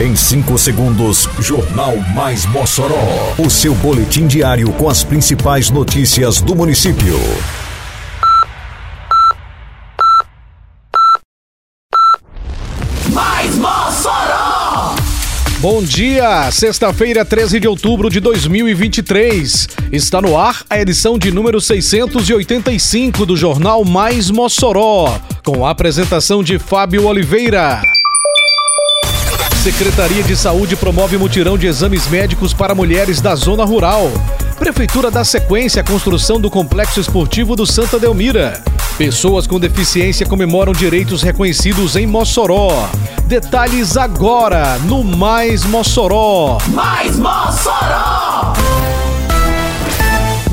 Em 5 segundos, Jornal Mais Mossoró. O seu boletim diário com as principais notícias do município. Mais Mossoró! Bom dia, sexta-feira, 13 de outubro de 2023. Está no ar a edição de número 685 do Jornal Mais Mossoró, com a apresentação de Fábio Oliveira. Secretaria de Saúde promove mutirão de exames médicos para mulheres da zona rural. Prefeitura dá sequência à construção do complexo esportivo do Santa Delmira. Pessoas com deficiência comemoram direitos reconhecidos em Mossoró. Detalhes agora no Mais Mossoró. Mais Mossoró!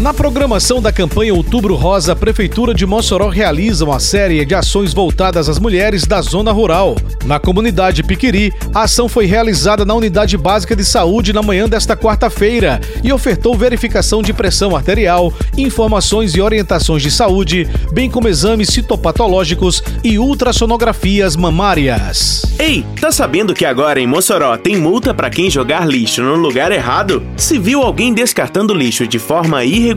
Na programação da campanha Outubro Rosa, a Prefeitura de Mossoró realiza uma série de ações voltadas às mulheres da zona rural. Na comunidade Piquiri, a ação foi realizada na Unidade Básica de Saúde na manhã desta quarta-feira e ofertou verificação de pressão arterial, informações e orientações de saúde, bem como exames citopatológicos e ultrassonografias mamárias. Ei, tá sabendo que agora em Mossoró tem multa para quem jogar lixo no lugar errado? Se viu alguém descartando lixo de forma irregular,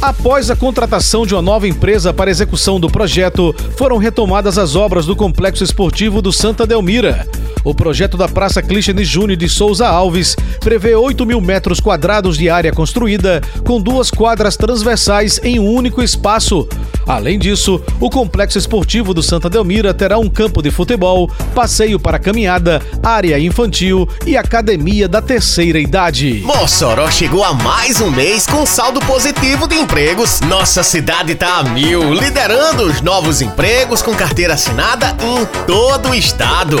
Após a contratação de uma nova empresa para execução do projeto, foram retomadas as obras do Complexo Esportivo do Santa Delmira. O projeto da Praça Clístenes Júnior de Souza Alves prevê 8 mil metros quadrados de área construída, com duas quadras transversais em um único espaço. Além disso, o Complexo Esportivo do Santa Delmira terá um campo de futebol, passeio para caminhada, área infantil e academia da terceira idade. Mossoró chegou a mais um mês com saldo positivo de empregos. Nossa cidade tá a mil, liderando os novos empregos com carteira assinada em todo o estado.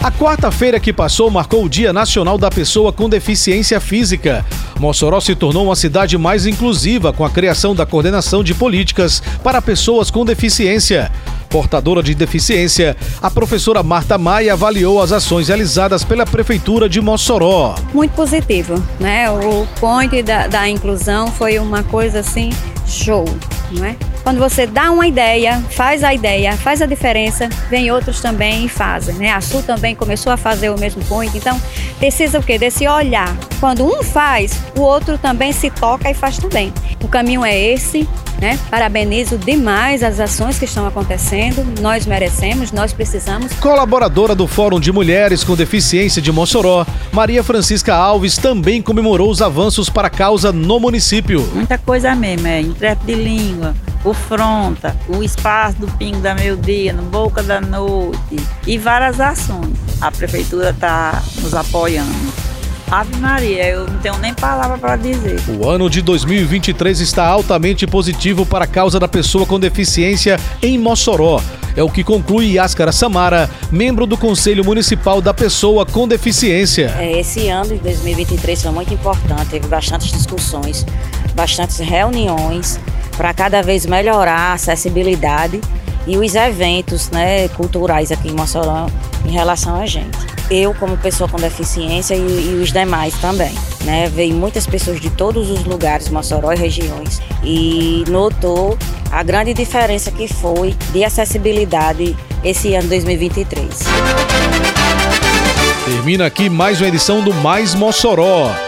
A quarta-feira que passou marcou o Dia Nacional da Pessoa com Deficiência Física. Mossoró se tornou uma cidade mais inclusiva com a criação da coordenação de políticas para pessoas com deficiência. Portadora de deficiência, a professora Marta Maia avaliou as ações realizadas pela Prefeitura de Mossoró. Muito positivo, né? O point da, da inclusão foi uma coisa assim, show, não é? Quando você dá uma ideia, faz a ideia, faz a diferença, vem outros também e fazem, né? A Sul também começou a fazer o mesmo point, então precisa o quê? Desse olhar. Quando um faz, o outro também se toca e faz também. O caminho é esse, né? Parabenizo demais as ações que estão acontecendo. Nós merecemos, nós precisamos. Colaboradora do Fórum de Mulheres com Deficiência de Mossoró, Maria Francisca Alves também comemorou os avanços para a causa no município. Muita coisa mesmo, é intérprete de língua, o Fronta, o Espaço do Pingo da Meio Dia, no Boca da Noite e várias ações. A prefeitura está nos apoiando. Ave Maria, eu não tenho nem palavra para dizer. O ano de 2023 está altamente positivo para a causa da pessoa com deficiência em Mossoró. É o que conclui Yáscara Samara, membro do Conselho Municipal da Pessoa com Deficiência. É, Esse ano de 2023 foi muito importante, teve bastantes discussões, bastantes reuniões para cada vez melhorar a acessibilidade e os eventos né, culturais aqui em Mossoró em relação a gente. Eu, como pessoa com deficiência e, e os demais também. Né, veio muitas pessoas de todos os lugares, Mossoró e regiões, e notou a grande diferença que foi de acessibilidade esse ano 2023. Termina aqui mais uma edição do Mais Mossoró.